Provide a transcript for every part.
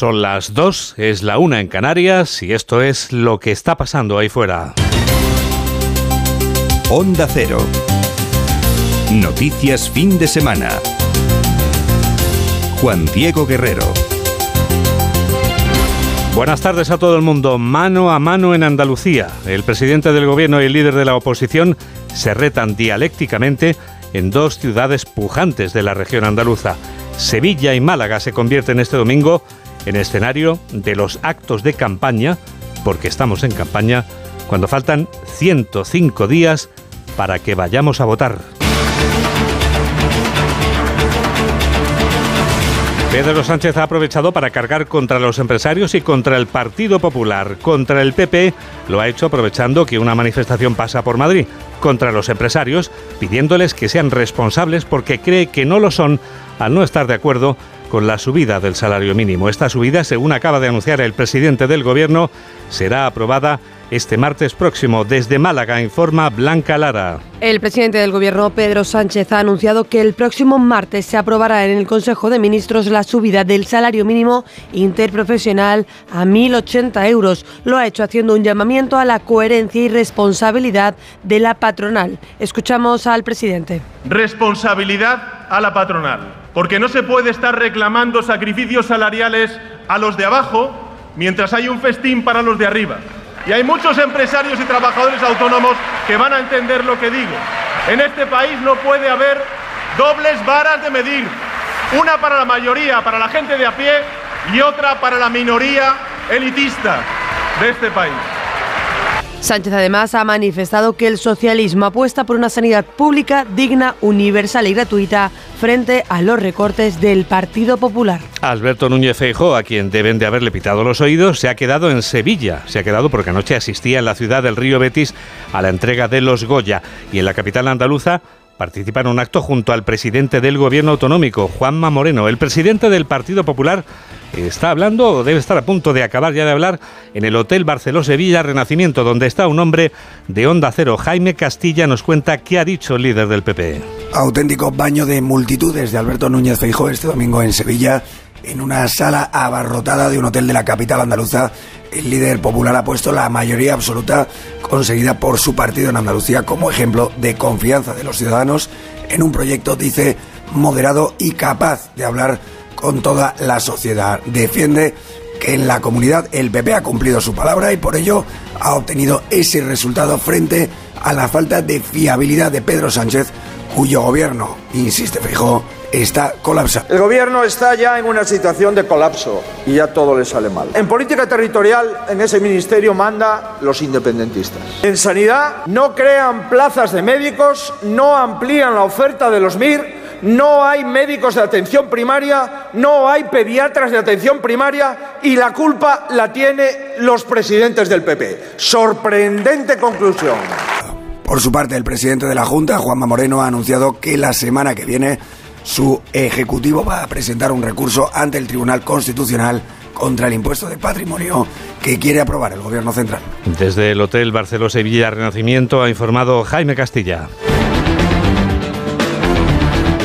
Son las dos, es la una en Canarias y esto es lo que está pasando ahí fuera. Onda Cero. Noticias fin de semana. Juan Diego Guerrero. Buenas tardes a todo el mundo. Mano a mano en Andalucía. El presidente del gobierno y el líder de la oposición se retan dialécticamente en dos ciudades pujantes de la región andaluza. Sevilla y Málaga se convierten este domingo en escenario de los actos de campaña, porque estamos en campaña, cuando faltan 105 días para que vayamos a votar. Pedro Sánchez ha aprovechado para cargar contra los empresarios y contra el Partido Popular. Contra el PP lo ha hecho aprovechando que una manifestación pasa por Madrid. Contra los empresarios pidiéndoles que sean responsables porque cree que no lo son al no estar de acuerdo con la subida del salario mínimo. Esta subida, según acaba de anunciar el presidente del Gobierno, será aprobada este martes próximo. Desde Málaga informa Blanca Lara. El presidente del Gobierno, Pedro Sánchez, ha anunciado que el próximo martes se aprobará en el Consejo de Ministros la subida del salario mínimo interprofesional a 1.080 euros. Lo ha hecho haciendo un llamamiento a la coherencia y responsabilidad de la patronal. Escuchamos al presidente. Responsabilidad a la patronal, porque no se puede estar reclamando sacrificios salariales a los de abajo mientras hay un festín para los de arriba. Y hay muchos empresarios y trabajadores autónomos que van a entender lo que digo. En este país no puede haber dobles varas de medir. Una para la mayoría, para la gente de a pie, y otra para la minoría elitista de este país. Sánchez además ha manifestado que el socialismo apuesta por una sanidad pública digna, universal y gratuita frente a los recortes del Partido Popular. Alberto Núñez Feijóo, a quien deben de haberle pitado los oídos, se ha quedado en Sevilla. Se ha quedado porque anoche asistía en la ciudad del Río Betis a la entrega de los Goya y en la capital andaluza participa en un acto junto al presidente del gobierno autonómico, Juanma Moreno. El presidente del Partido Popular está hablando, o debe estar a punto de acabar ya de hablar, en el Hotel Barceló Sevilla Renacimiento, donde está un hombre de Onda Cero. Jaime Castilla nos cuenta qué ha dicho el líder del PP. Auténtico baño de multitudes de Alberto Núñez Feijóo este domingo en Sevilla, en una sala abarrotada de un hotel de la capital andaluza el líder popular ha puesto la mayoría absoluta conseguida por su partido en Andalucía como ejemplo de confianza de los ciudadanos en un proyecto, dice, moderado y capaz de hablar con toda la sociedad. Defiende que en la comunidad el PP ha cumplido su palabra y por ello ha obtenido ese resultado frente a la falta de fiabilidad de Pedro Sánchez, cuyo gobierno, insiste Feijóo, está colapsando. El gobierno está ya en una situación de colapso y ya todo le sale mal. En política territorial, en ese ministerio manda los independentistas. En sanidad, no crean plazas de médicos, no amplían la oferta de los MIR, no hay médicos de atención primaria, no hay pediatras de atención primaria y la culpa la tiene los presidentes del PP. Sorprendente conclusión. Por su parte, el presidente de la Junta, Juanma Moreno, ha anunciado que la semana que viene su ejecutivo va a presentar un recurso ante el Tribunal Constitucional contra el impuesto de patrimonio que quiere aprobar el Gobierno central. Desde el Hotel Barceló Sevilla Renacimiento ha informado Jaime Castilla.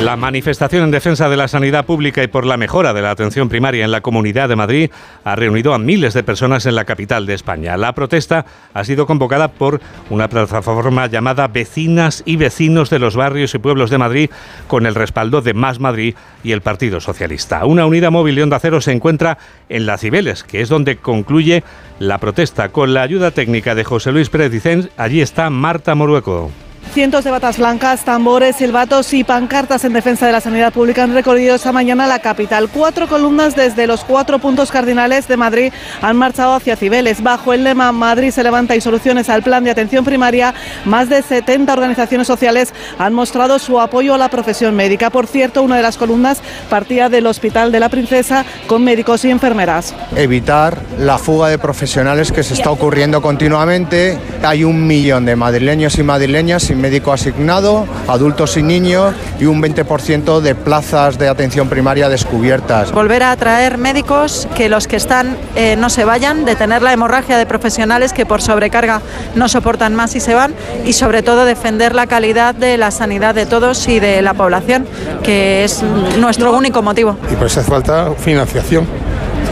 La manifestación en defensa de la sanidad pública y por la mejora de la atención primaria en la Comunidad de Madrid ha reunido a miles de personas en la capital de España. La protesta ha sido convocada por una plataforma llamada Vecinas y Vecinos de los Barrios y Pueblos de Madrid con el respaldo de Más Madrid y el Partido Socialista. Una unidad móvil de Onda Cero se encuentra en La Cibeles, que es donde concluye la protesta. Con la ayuda técnica de José Luis Pérez allí está Marta Morueco. Cientos de batas blancas, tambores, silbatos y pancartas en defensa de la sanidad pública han recorrido esta mañana la capital. Cuatro columnas desde los cuatro puntos cardinales de Madrid han marchado hacia Cibeles. Bajo el lema Madrid se levanta y soluciones al plan de atención primaria, más de 70 organizaciones sociales han mostrado su apoyo a la profesión médica. Por cierto, una de las columnas partía del Hospital de la Princesa con médicos y enfermeras. Evitar la fuga de profesionales que se está ocurriendo continuamente. Hay un millón de madrileños y madrileñas médico asignado, adultos y niños y un 20% de plazas de atención primaria descubiertas. Volver a atraer médicos, que los que están eh, no se vayan, detener la hemorragia de profesionales que por sobrecarga no soportan más y se van y sobre todo defender la calidad de la sanidad de todos y de la población, que es nuestro único motivo. Y por eso hace falta financiación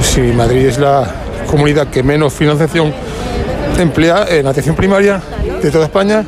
si Madrid es la comunidad que menos financiación emplea en atención primaria de toda España,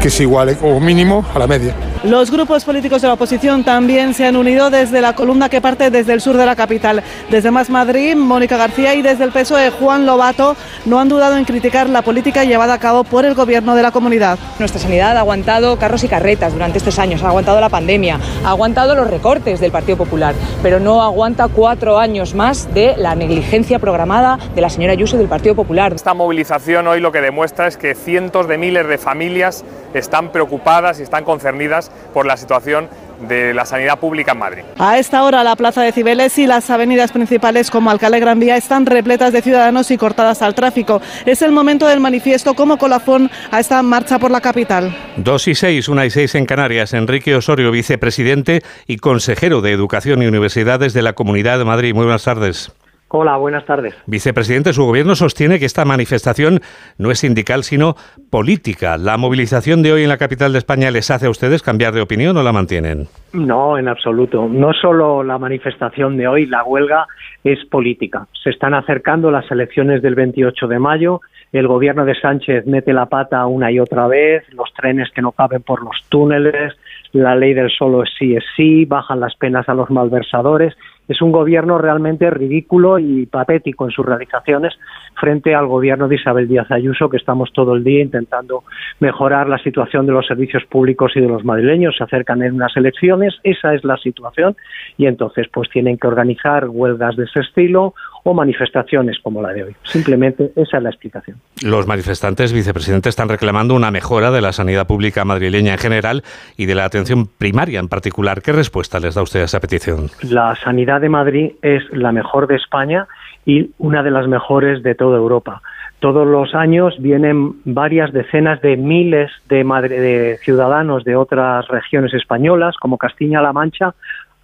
que es igual o mínimo a la media. Los grupos políticos de la oposición también se han unido desde la columna que parte desde el sur de la capital. Desde Más Madrid, Mónica García y desde el PSOE, Juan Lobato, no han dudado en criticar la política llevada a cabo por el gobierno de la comunidad. Nuestra sanidad ha aguantado carros y carretas durante estos años, ha aguantado la pandemia, ha aguantado los recortes del Partido Popular, pero no aguanta cuatro años más de la negligencia programada de la señora Ayuso y del Partido Popular. Esta movilización hoy lo que demuestra es que cientos de miles de familias están preocupadas y están concernidas por la situación de la sanidad pública en Madrid. A esta hora la plaza de Cibeles y las avenidas principales como Alcalá Gran Vía están repletas de ciudadanos y cortadas al tráfico. Es el momento del manifiesto como colafón a esta marcha por la capital. Dos y seis, una y seis en Canarias. Enrique Osorio, vicepresidente y consejero de Educación y Universidades de la Comunidad de Madrid. Muy buenas tardes. Hola, buenas tardes. Vicepresidente, su gobierno sostiene que esta manifestación no es sindical, sino política. ¿La movilización de hoy en la capital de España les hace a ustedes cambiar de opinión o la mantienen? No, en absoluto. No solo la manifestación de hoy, la huelga es política. Se están acercando las elecciones del 28 de mayo. El gobierno de Sánchez mete la pata una y otra vez, los trenes que no caben por los túneles, la ley del solo es sí es sí, bajan las penas a los malversadores es un gobierno realmente ridículo y patético en sus realizaciones frente al gobierno de Isabel Díaz Ayuso, que estamos todo el día intentando mejorar la situación de los servicios públicos y de los madrileños. Se acercan en unas elecciones, esa es la situación, y entonces pues tienen que organizar huelgas de ese estilo o manifestaciones como la de hoy. Simplemente esa es la explicación. Los manifestantes, vicepresidente, están reclamando una mejora de la sanidad pública madrileña en general y de la atención primaria en particular. ¿Qué respuesta les da usted a esa petición? La sanidad de Madrid es la mejor de España y una de las mejores de toda Europa. Todos los años vienen varias decenas de miles de, ciudadanos de otras regiones españolas, como Castilla-La Mancha,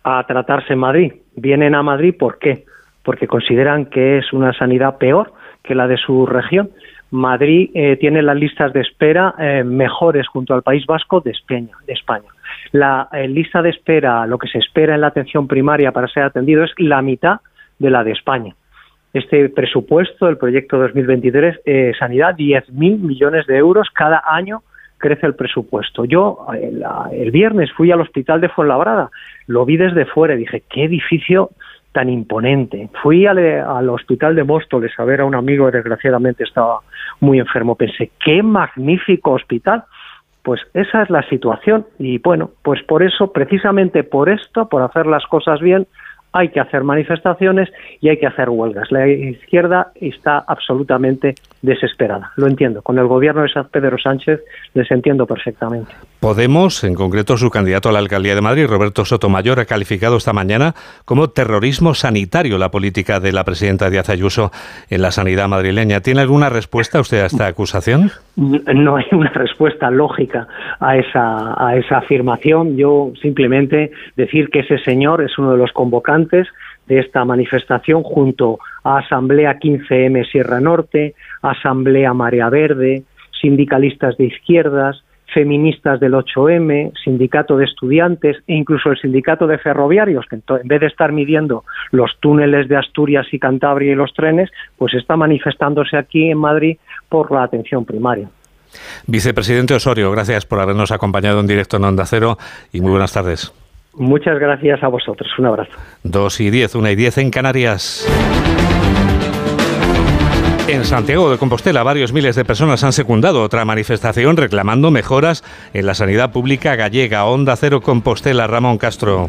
a tratarse en Madrid. Vienen a Madrid, ¿por qué? porque consideran que es una sanidad peor que la de su región. Madrid eh, tiene las listas de espera eh, mejores junto al País Vasco de. De España. La eh, lista de espera, lo que se espera en la atención primaria para ser atendido es la mitad de la de España. Este presupuesto, el proyecto 2023, sanidad, 10.000 millones de euros cada año crece el presupuesto. Yo el, el, viernes fui al hospital de Fuenlabrada, lo vi desde fuera y dije, qué edificio tan imponente. Fui al, al, hospital de Móstoles a ver a un amigo que desgraciadamente estaba muy enfermo. Pensé, qué magnífico hospital. Pues esa es la situación y bueno, pues por eso, precisamente por esto, por hacer las cosas bien, hay que hacer manifestaciones y hay que hacer huelgas. La izquierda está absolutamente desesperada. Lo entiendo. Con el gobierno de Pedro Sánchez les entiendo perfectamente. Podemos, en concreto su candidato a la alcaldía de Madrid, Roberto Sotomayor, ha calificado esta mañana como terrorismo sanitario la política de la presidenta Díaz Ayuso en la sanidad madrileña. ¿Tiene alguna respuesta usted a esta acusación? No hay una respuesta lógica a esa, a esa afirmación. Yo simplemente decir que ese señor es uno de los convocantes de esta manifestación junto a Asamblea 15M Sierra Norte, Asamblea Marea Verde, sindicalistas de izquierdas, feministas del 8M, sindicato de estudiantes e incluso el sindicato de ferroviarios, que en vez de estar midiendo los túneles de Asturias y Cantabria y los trenes, pues está manifestándose aquí en Madrid por la atención primaria. Vicepresidente Osorio, gracias por habernos acompañado en directo en Onda Cero y muy buenas tardes. Muchas gracias a vosotros. Un abrazo. Dos y diez, una y diez en Canarias. En Santiago de Compostela, varios miles de personas han secundado otra manifestación reclamando mejoras en la sanidad pública gallega. Onda Cero Compostela, Ramón Castro.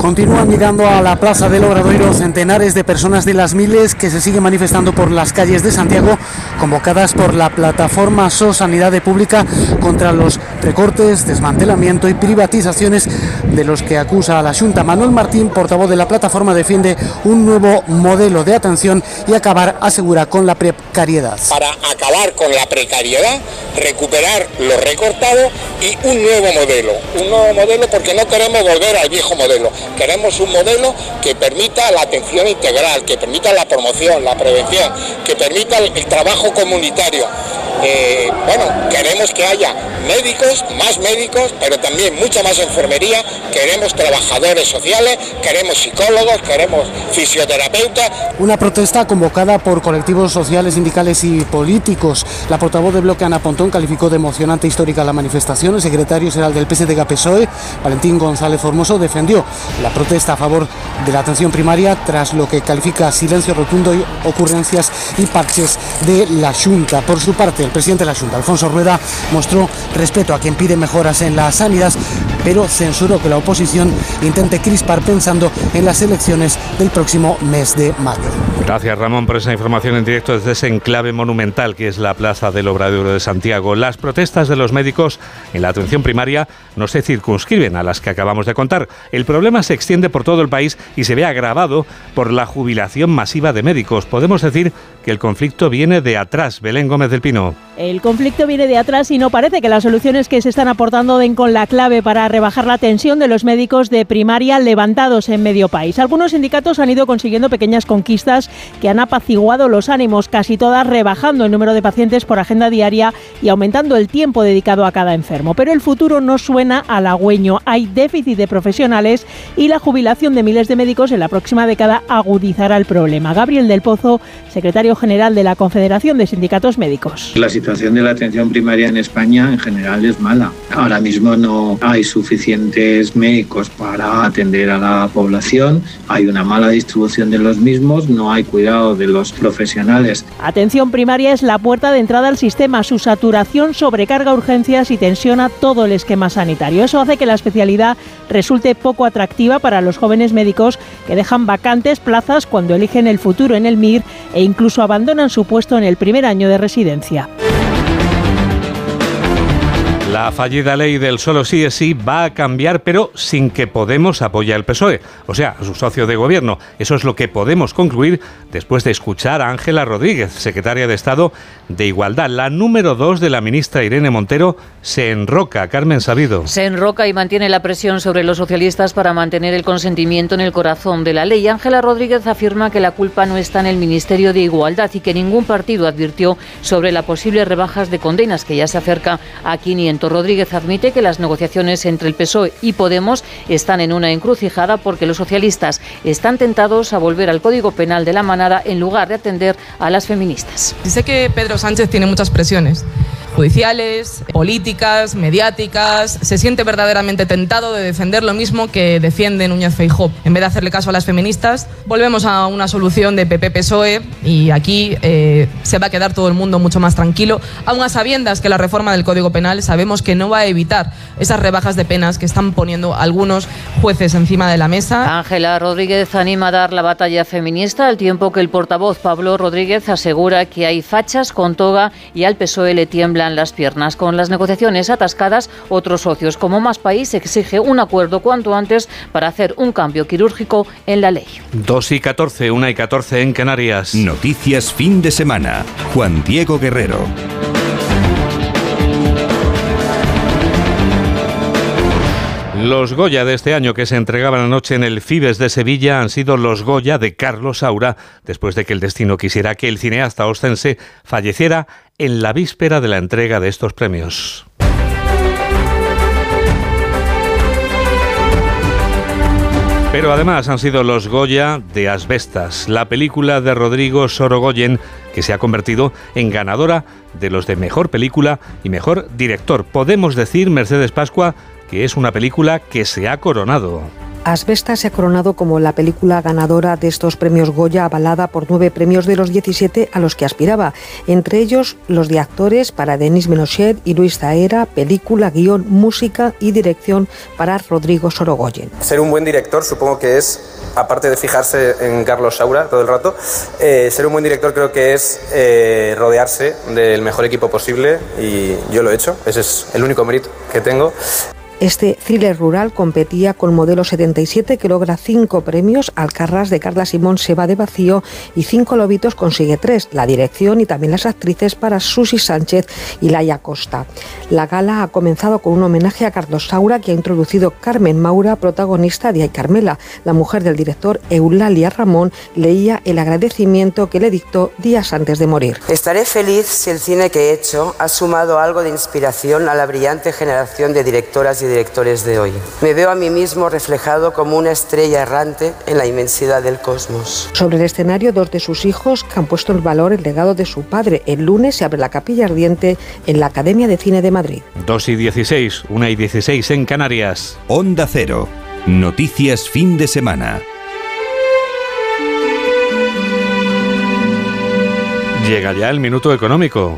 Continúan mirando a la Plaza del Obradoiro centenares de personas de las miles que se siguen manifestando por las calles de Santiago, convocadas por la plataforma So Sanidad Pública contra los recortes, desmantelamiento y privatizaciones de los que acusa a la Junta. Manuel Martín, portavoz de la plataforma, defiende un nuevo modelo de atención y acabar, asegura, con la precariedad. Para acabar con la precariedad, recuperar lo recortado y un nuevo modelo. Un nuevo modelo porque no queremos volver al viejo modelo. Queremos un modelo que permita la atención integral, que permita la promoción, la prevención, que permita el, el trabajo comunitario eh, bueno, queremos que haya médicos, más médicos, pero también mucha más enfermería, queremos trabajadores sociales, queremos psicólogos, queremos fisioterapeutas. Una protesta convocada por colectivos sociales, sindicales y políticos. La portavoz de bloque Ana Pontón calificó de emocionante e histórica la manifestación. El secretario general del PSDG-PSOE, Valentín González Formoso, defendió la protesta a favor de la atención primaria tras lo que califica silencio rotundo y ocurrencias y parches de la Junta. Por su parte, el presidente de la Junta, Alfonso Rueda, mostró respeto a quien pide mejoras en la sanidad, pero censuró que la oposición intente crispar pensando en las elecciones del próximo mes de mayo. Gracias Ramón por esa información en directo desde ese enclave monumental que es la Plaza del Obrador de Santiago. Las protestas de los médicos en la atención primaria no se circunscriben a las que acabamos de contar. El problema se extiende por todo el país y se ve agravado por la jubilación masiva de médicos. Podemos decir que el conflicto viene de atrás. Belén Gómez del Pino. El conflicto viene de atrás y no parece que las soluciones que se están aportando den con la clave para rebajar la tensión de los médicos de primaria levantados en medio país. Algunos sindicatos han ido consiguiendo pequeñas conquistas que han apaciguado los ánimos, casi todas rebajando el número de pacientes por agenda diaria y aumentando el tiempo dedicado a cada enfermo. Pero el futuro no suena halagüeño. Hay déficit de profesionales y la jubilación de miles de médicos en la próxima década agudizará el problema. Gabriel del Pozo, secretario general de la Confederación de Sindicatos Médicos. La situación de la atención primaria en España en general es mala. Ahora mismo no hay suficientes médicos para atender a la población, hay una mala distribución de los mismos, no hay cuidado de los profesionales. Atención primaria es la puerta de entrada al sistema. Su saturación sobrecarga urgencias y tensiona todo el esquema sanitario. Eso hace que la especialidad resulte poco atractiva para los jóvenes médicos que dejan vacantes plazas cuando eligen el futuro en el MIR e incluso abandonan su puesto en el primer año de residencia. La fallida ley del solo sí es sí va a cambiar, pero sin que Podemos apoye al PSOE, o sea, a su socio de gobierno. Eso es lo que podemos concluir después de escuchar a Ángela Rodríguez, secretaria de Estado de Igualdad. La número dos de la ministra Irene Montero se enroca. Carmen Sabido. Se enroca y mantiene la presión sobre los socialistas para mantener el consentimiento en el corazón de la ley. Ángela Rodríguez afirma que la culpa no está en el Ministerio de Igualdad y que ningún partido advirtió sobre las posibles rebajas de condenas que ya se acerca a 500 Rodríguez admite que las negociaciones entre el PSOE y Podemos están en una encrucijada porque los socialistas están tentados a volver al Código Penal de la manada en lugar de atender a las feministas. Dice que Pedro Sánchez tiene muchas presiones judiciales, políticas, mediáticas. Se siente verdaderamente tentado de defender lo mismo que defiende Núñez Feijó. En vez de hacerle caso a las feministas, volvemos a una solución de PP-PSOE y aquí eh, se va a quedar todo el mundo mucho más tranquilo, aun a sabiendas que la reforma del Código Penal sabemos que no va a evitar esas rebajas de penas que están poniendo algunos jueces encima de la mesa. Ángela Rodríguez anima a dar la batalla feminista al tiempo que el portavoz Pablo Rodríguez asegura que hay fachas con toga y al PSOE le tiembla las piernas. Con las negociaciones atascadas, otros socios como Más País exige un acuerdo cuanto antes para hacer un cambio quirúrgico en la ley. 2 y 14, 1 y 14 en Canarias. Noticias fin de semana. Juan Diego Guerrero. Los Goya de este año que se entregaban anoche en el Fibes de Sevilla han sido los Goya de Carlos Saura, después de que el destino quisiera que el cineasta ostense falleciera en la víspera de la entrega de estos premios. Pero además han sido los Goya de Asbestas, la película de Rodrigo Sorogoyen que se ha convertido en ganadora de los de mejor película y mejor director. Podemos decir, Mercedes Pascua, que es una película que se ha coronado. Asbestas se ha coronado como la película ganadora de estos premios Goya, avalada por nueve premios de los 17 a los que aspiraba, entre ellos los de actores para Denis Menochet y Luis Zaera, película, guion, música y dirección para Rodrigo Sorogoyen. Ser un buen director supongo que es, aparte de fijarse en Carlos Saura todo el rato, eh, ser un buen director creo que es eh, rodearse del mejor equipo posible y yo lo he hecho, ese es el único mérito que tengo. Este thriller rural competía con Modelo 77 que logra cinco premios, Alcarras de Carla Simón se va de vacío y Cinco Lobitos consigue tres, la dirección y también las actrices para Susi Sánchez y Laia Costa. La gala ha comenzado con un homenaje a Carlos Saura que ha introducido Carmen Maura, protagonista de Ay Carmela. La mujer del director Eulalia Ramón leía el agradecimiento que le dictó días antes de morir. Estaré feliz si el cine que he hecho ha sumado algo de inspiración a la brillante generación de directoras y directores de hoy. Me veo a mí mismo reflejado como una estrella errante en la inmensidad del cosmos. Sobre el escenario, dos de sus hijos que han puesto en valor el legado de su padre. El lunes se abre la capilla ardiente en la Academia de Cine de Madrid. 2 y 16, 1 y 16 en Canarias. Onda Cero. Noticias fin de semana. Llega ya el minuto económico.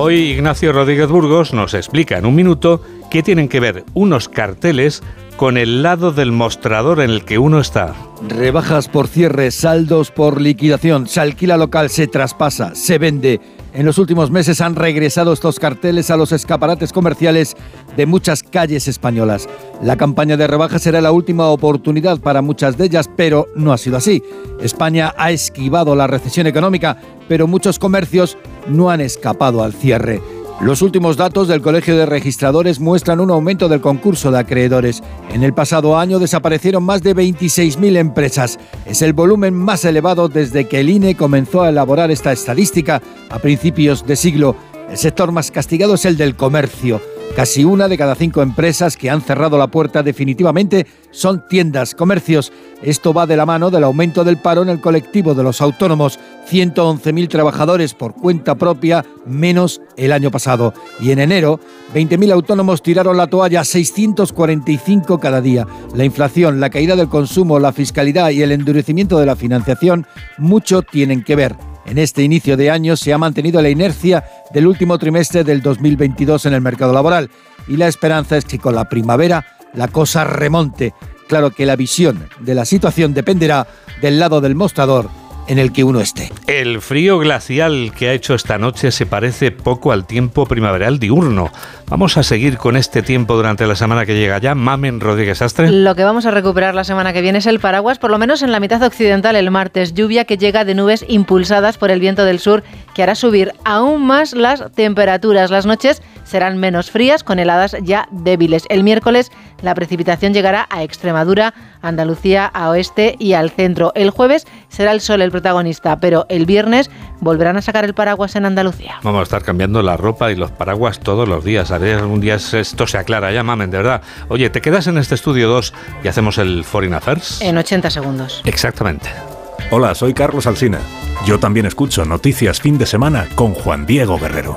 Hoy Ignacio Rodríguez Burgos nos explica en un minuto qué tienen que ver unos carteles con el lado del mostrador en el que uno está. Rebajas por cierre, saldos por liquidación, se alquila local, se traspasa, se vende. En los últimos meses han regresado estos carteles a los escaparates comerciales de muchas calles españolas. La campaña de rebajas será la última oportunidad para muchas de ellas, pero no ha sido así. España ha esquivado la recesión económica, pero muchos comercios no han escapado al cierre. Los últimos datos del Colegio de Registradores muestran un aumento del concurso de acreedores. En el pasado año desaparecieron más de 26.000 empresas. Es el volumen más elevado desde que el INE comenzó a elaborar esta estadística a principios de siglo. El sector más castigado es el del comercio. Casi una de cada cinco empresas que han cerrado la puerta definitivamente son tiendas, comercios. Esto va de la mano del aumento del paro en el colectivo de los autónomos. 111.000 trabajadores por cuenta propia, menos el año pasado. Y en enero, 20.000 autónomos tiraron la toalla, 645 cada día. La inflación, la caída del consumo, la fiscalidad y el endurecimiento de la financiación, mucho tienen que ver. En este inicio de año se ha mantenido la inercia del último trimestre del 2022 en el mercado laboral y la esperanza es que con la primavera la cosa remonte. Claro que la visión de la situación dependerá del lado del mostrador en el que uno esté. El frío glacial que ha hecho esta noche se parece poco al tiempo primaveral diurno. Vamos a seguir con este tiempo durante la semana que llega ya. Mamen Rodríguez Astre. Lo que vamos a recuperar la semana que viene es el paraguas, por lo menos en la mitad occidental el martes. Lluvia que llega de nubes impulsadas por el viento del sur que hará subir aún más las temperaturas. Las noches serán menos frías con heladas ya débiles. El miércoles la precipitación llegará a Extremadura, Andalucía, a oeste y al centro. El jueves será el sol el protagonista, pero el viernes volverán a sacar el paraguas en Andalucía. Vamos a estar cambiando la ropa y los paraguas todos los días. A ver, algún día esto se aclara. Ya, mamen, de verdad. Oye, ¿te quedas en este estudio 2 y hacemos el Foreign Affairs? En 80 segundos. Exactamente. Hola, soy Carlos Alsina. Yo también escucho Noticias Fin de Semana con Juan Diego Guerrero.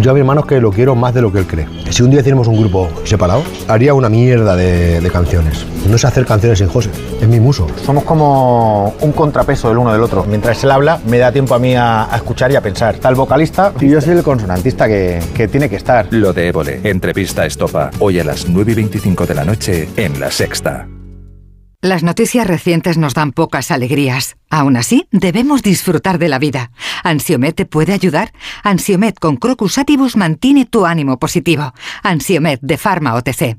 Yo a mi hermano es que lo quiero más de lo que él cree. Si un día hiciéramos un grupo separado, haría una mierda de, de canciones. No sé hacer canciones sin José, es mi muso. Somos como un contrapeso del uno del otro. Mientras él habla, me da tiempo a mí a, a escuchar y a pensar. Está el vocalista y yo soy el consonantista que, que tiene que estar. Lo de Évole, entrevista estopa, hoy a las 9 y 25 de la noche en La Sexta. Las noticias recientes nos dan pocas alegrías. Aún así, debemos disfrutar de la vida. ¿Ansiomet te puede ayudar? Ansiomet con Crocus mantiene tu ánimo positivo. Ansiomet de Pharma OTC.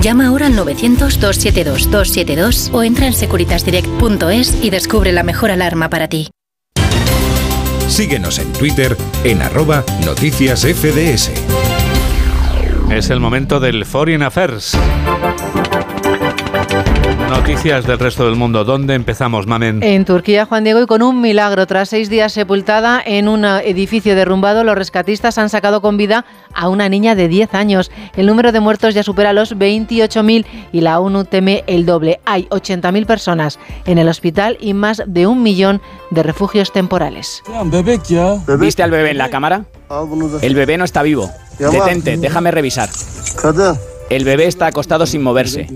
Llama ahora al 900-272-272 o entra en securitasdirect.es y descubre la mejor alarma para ti. Síguenos en Twitter en arroba noticias FDS. Es el momento del Foreign Affairs. Noticias del resto del mundo. ¿Dónde empezamos, Mamen? En Turquía, Juan Diego, y con un milagro. Tras seis días sepultada en un edificio derrumbado, los rescatistas han sacado con vida a una niña de 10 años. El número de muertos ya supera los 28.000 y la ONU teme el doble. Hay 80.000 personas en el hospital y más de un millón de refugios temporales. ¿Viste al bebé en la cámara? El bebé no está vivo. Detente, déjame revisar. El bebé está acostado sin moverse.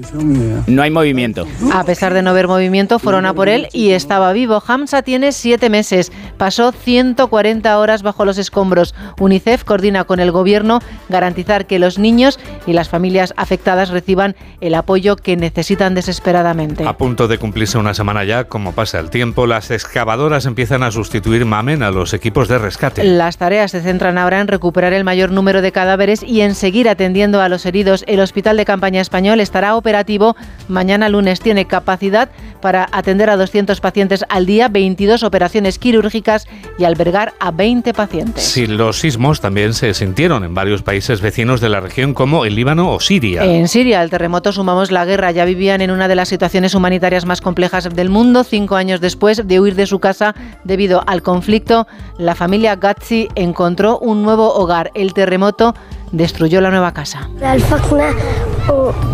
No hay movimiento. A pesar de no ver movimiento, fueron a por él y estaba vivo. Hamza tiene siete meses. Pasó 140 horas bajo los escombros. UNICEF coordina con el gobierno garantizar que los niños y las familias afectadas reciban el apoyo que necesitan desesperadamente. A punto de cumplirse una semana ya, como pasa el tiempo, las excavadoras empiezan a sustituir Mamen a los equipos de rescate. Las tareas se centran ahora en recuperar el mayor número de cadáveres y en seguir atendiendo a los heridos. El Hospital de Campaña Español estará operativo mañana lunes. Tiene capacidad para atender a 200 pacientes al día, 22 operaciones quirúrgicas y albergar a 20 pacientes. Sí, los sismos también se sintieron en varios países vecinos de la región como el Líbano o Siria. En Siria, el terremoto sumamos la guerra. Ya vivían en una de las situaciones humanitarias más complejas del mundo. Cinco años después de huir de su casa debido al conflicto, la familia Gatzi encontró un nuevo hogar. El terremoto destruyó la nueva casa.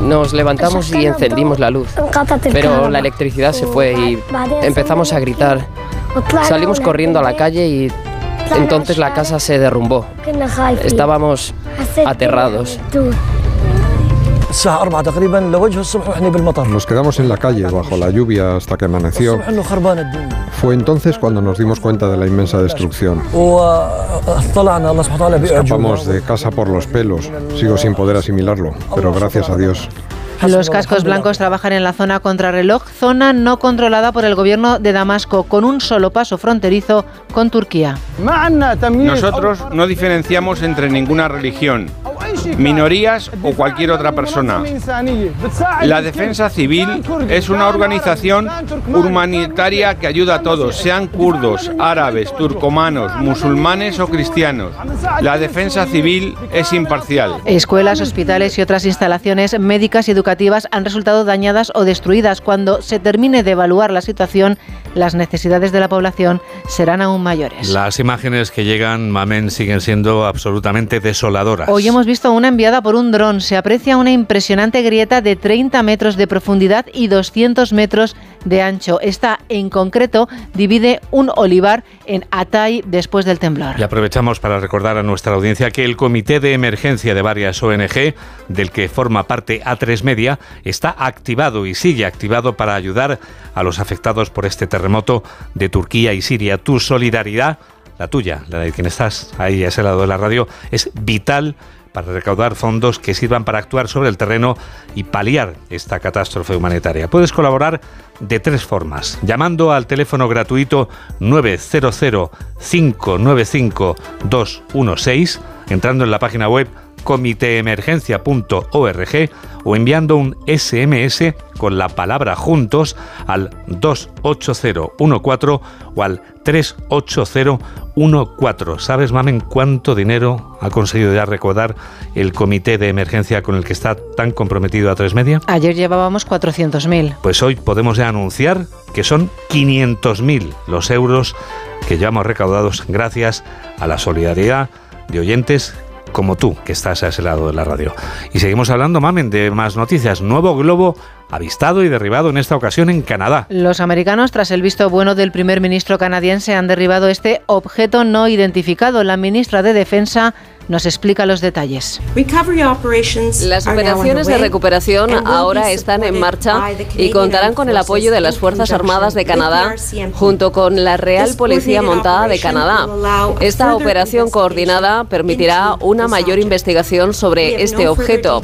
Nos levantamos y encendimos la luz, pero la electricidad se fue y empezamos a gritar. Salimos corriendo a la calle y entonces la casa se derrumbó. Estábamos aterrados. Nos quedamos en la calle bajo la lluvia hasta que amaneció. Fue entonces cuando nos dimos cuenta de la inmensa destrucción. Escapamos de casa por los pelos. Sigo sin poder asimilarlo, pero gracias a Dios. Los cascos blancos trabajan en la zona contrarreloj, zona no controlada por el gobierno de Damasco, con un solo paso fronterizo con Turquía. Nosotros no diferenciamos entre ninguna religión, minorías o cualquier otra persona. La Defensa Civil es una organización humanitaria que ayuda a todos, sean kurdos, árabes, turcomanos, musulmanes o cristianos. La Defensa Civil es imparcial. Escuelas, hospitales y otras instalaciones médicas y educativas han resultado dañadas o destruidas. Cuando se termine de evaluar la situación, las necesidades de la población serán aún mayores. Las imágenes que llegan, Mamen, siguen siendo absolutamente desoladoras. Hoy hemos visto una enviada por un dron. Se aprecia una impresionante grieta de 30 metros de profundidad y 200 metros de ancho. Esta, en concreto, divide un olivar en Atay después del temblor. Y aprovechamos para recordar a nuestra audiencia que el Comité de Emergencia de varias ONG, del que forma parte A3 Media, está activado y sigue activado para ayudar a los afectados por este terremoto de Turquía y Siria. Tu solidaridad, la tuya, la de quien estás ahí a ese lado de la radio, es vital para recaudar fondos que sirvan para actuar sobre el terreno y paliar esta catástrofe humanitaria. Puedes colaborar de tres formas, llamando al teléfono gratuito 900 595 216, entrando en la página web comiteemergencia.org o enviando un SMS con la palabra juntos al 28014 o al 38014. ¿Sabes, Mamen, cuánto dinero ha conseguido ya recaudar el comité de emergencia con el que está tan comprometido a tres media? Ayer llevábamos 400.000. Pues hoy podemos ya anunciar que son 500.000 los euros que llevamos recaudados gracias a la solidaridad de oyentes como tú, que estás a ese lado de la radio. Y seguimos hablando, mamen, de más noticias. Nuevo globo avistado y derribado en esta ocasión en Canadá. Los americanos, tras el visto bueno del primer ministro canadiense, han derribado este objeto no identificado. La ministra de Defensa nos explica los detalles. Las operaciones de recuperación ahora están en marcha y contarán con el apoyo de las Fuerzas Armadas de Canadá junto con la Real Policía Montada de Canadá. Esta operación coordinada permitirá una mayor investigación sobre este objeto.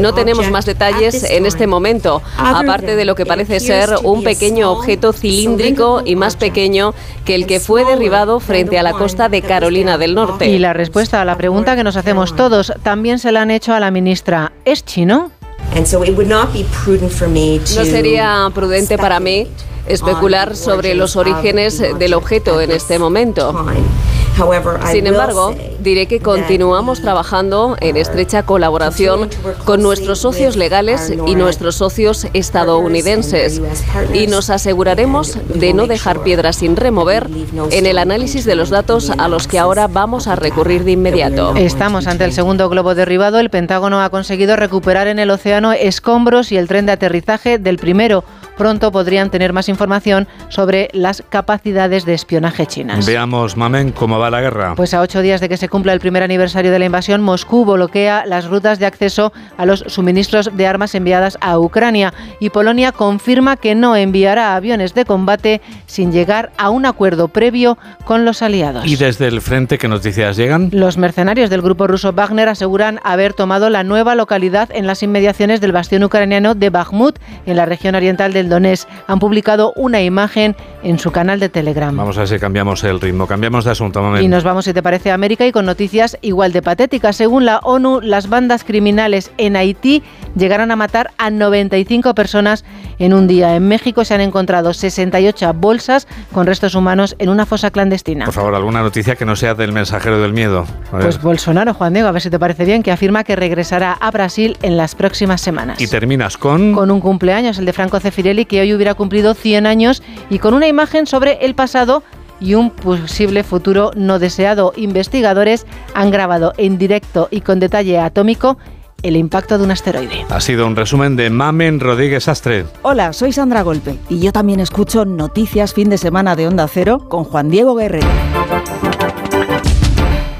No tenemos más detalles en este momento, aparte de lo que parece ser un pequeño objeto cilíndrico y más pequeño que el que fue derribado frente a la costa de Carolina del Norte. Y la respuesta a la pregunta que nos hacemos todos también se la han hecho a la ministra. ¿Es chino? No sería prudente para mí especular sobre los orígenes del objeto en este momento. Sin embargo, diré que continuamos trabajando en estrecha colaboración con nuestros socios legales y nuestros socios estadounidenses y nos aseguraremos de no dejar piedras sin remover en el análisis de los datos a los que ahora vamos a recurrir de inmediato. Estamos ante el segundo globo derribado. El Pentágono ha conseguido recuperar en el océano escombros y el tren de aterrizaje del primero. Pronto podrían tener más información sobre las capacidades de espionaje chinas. Veamos, Mamen, cómo va la guerra. Pues a ocho días de que se cumpla el primer aniversario de la invasión, Moscú bloquea las rutas de acceso a los suministros de armas enviadas a Ucrania y Polonia confirma que no enviará aviones de combate sin llegar a un acuerdo previo con los aliados. ¿Y desde el frente qué noticias llegan? Los mercenarios del grupo ruso Wagner aseguran haber tomado la nueva localidad en las inmediaciones del bastión ucraniano de Bakhmut, en la región oriental del Donetsk. Han publicado una imagen en su canal de Telegram. Vamos a ver si cambiamos el ritmo. Cambiamos de asunto, Mamen. Y nos vamos, si te parece, a América y con noticias igual de patéticas. Según la ONU, las bandas criminales en Haití llegarán a matar a 95 personas en un día. En México se han encontrado 68 bolsas con restos humanos en una fosa clandestina. Por favor, alguna noticia que no sea del mensajero del miedo. Pues Bolsonaro, Juan Diego, a ver si te parece bien, que afirma que regresará a Brasil en las próximas semanas. Y terminas con... Con un cumpleaños, el de Franco Cefirelli, que hoy hubiera cumplido 100 años y con una imagen sobre el pasado y un posible futuro no deseado. Investigadores han grabado en directo y con detalle atómico el impacto de un asteroide. Ha sido un resumen de Mamen Rodríguez Astre. Hola, soy Sandra Golpe y yo también escucho Noticias Fin de Semana de Onda Cero con Juan Diego Guerrero.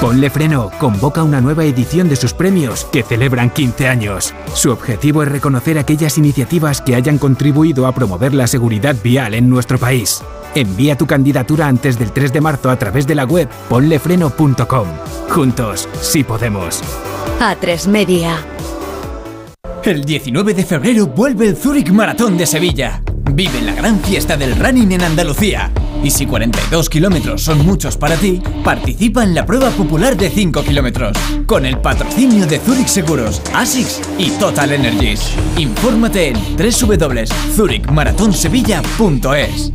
Ponle Freno convoca una nueva edición de sus premios que celebran 15 años. Su objetivo es reconocer aquellas iniciativas que hayan contribuido a promover la seguridad vial en nuestro país. Envía tu candidatura antes del 3 de marzo a través de la web ponlefreno.com. Juntos, sí podemos. A3 Media. El 19 de febrero vuelve el Zurich Maratón de Sevilla. Vive la gran fiesta del running en Andalucía. Y si 42 kilómetros son muchos para ti, participa en la prueba popular de 5 kilómetros. Con el patrocinio de Zurich Seguros, ASICS y Total Energies. Infórmate en www.zurichmaratonsevilla.es.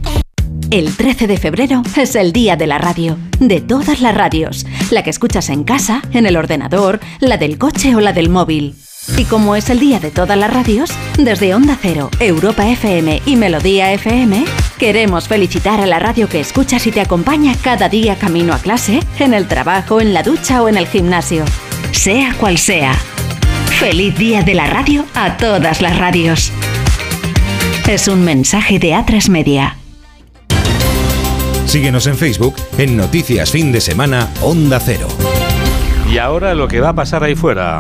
El 13 de febrero es el día de la radio, de todas las radios, la que escuchas en casa, en el ordenador, la del coche o la del móvil. Y como es el día de todas las radios, desde Onda Cero, Europa FM y Melodía FM, queremos felicitar a la radio que escuchas y te acompaña cada día camino a clase, en el trabajo, en la ducha o en el gimnasio. Sea cual sea. Feliz día de la radio a todas las radios. Es un mensaje de A3 Media. Síguenos en Facebook en Noticias Fin de Semana Onda Cero. Y ahora lo que va a pasar ahí fuera.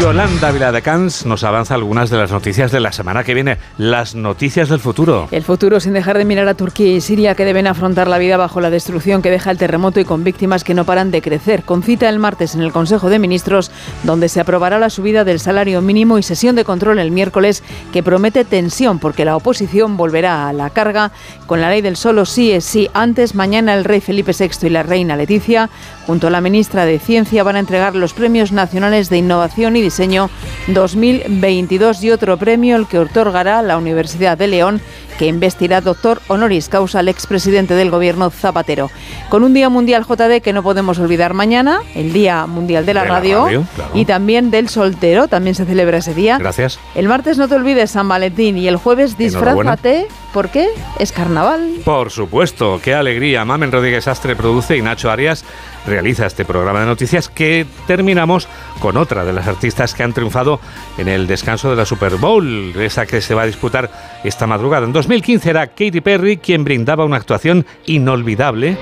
Yolanda Viladecans nos avanza algunas de las noticias de la semana que viene, las noticias del futuro. El futuro sin dejar de mirar a Turquía y Siria que deben afrontar la vida bajo la destrucción que deja el terremoto y con víctimas que no paran de crecer. Con cita el martes en el Consejo de Ministros, donde se aprobará la subida del salario mínimo y sesión de control el miércoles que promete tensión porque la oposición volverá a la carga con la ley del solo sí es sí. Antes, mañana el rey Felipe VI y la reina Leticia, junto a la ministra de Ciencia, van a entregar los premios nacionales de innovación y Diseño 2022 y otro premio el que otorgará la Universidad de León que investirá doctor honoris causa al expresidente del gobierno Zapatero. Con un Día Mundial JD que no podemos olvidar mañana, el Día Mundial de la, De la Radio, radio, claro. y también del soltero, también se celebra ese día. Gracias. El martes no te olvides San Valentín y el jueves disfrázate, ¿por qué? Es carnaval. Por supuesto, qué alegría. Mamen Rodríguez Astre produce y Nacho Arias realiza este programa de noticias que terminamos con otra de las artistas que han triunfado en el descanso de la Super Bowl, esa que se va a disputar esta madrugada. En 2015 era Katy Perry quien brindaba una actuación inolvidable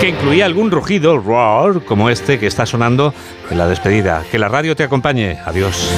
que incluía algún rugido, roar, como este que está sonando en la despedida. Que la radio te acompañe. Adiós.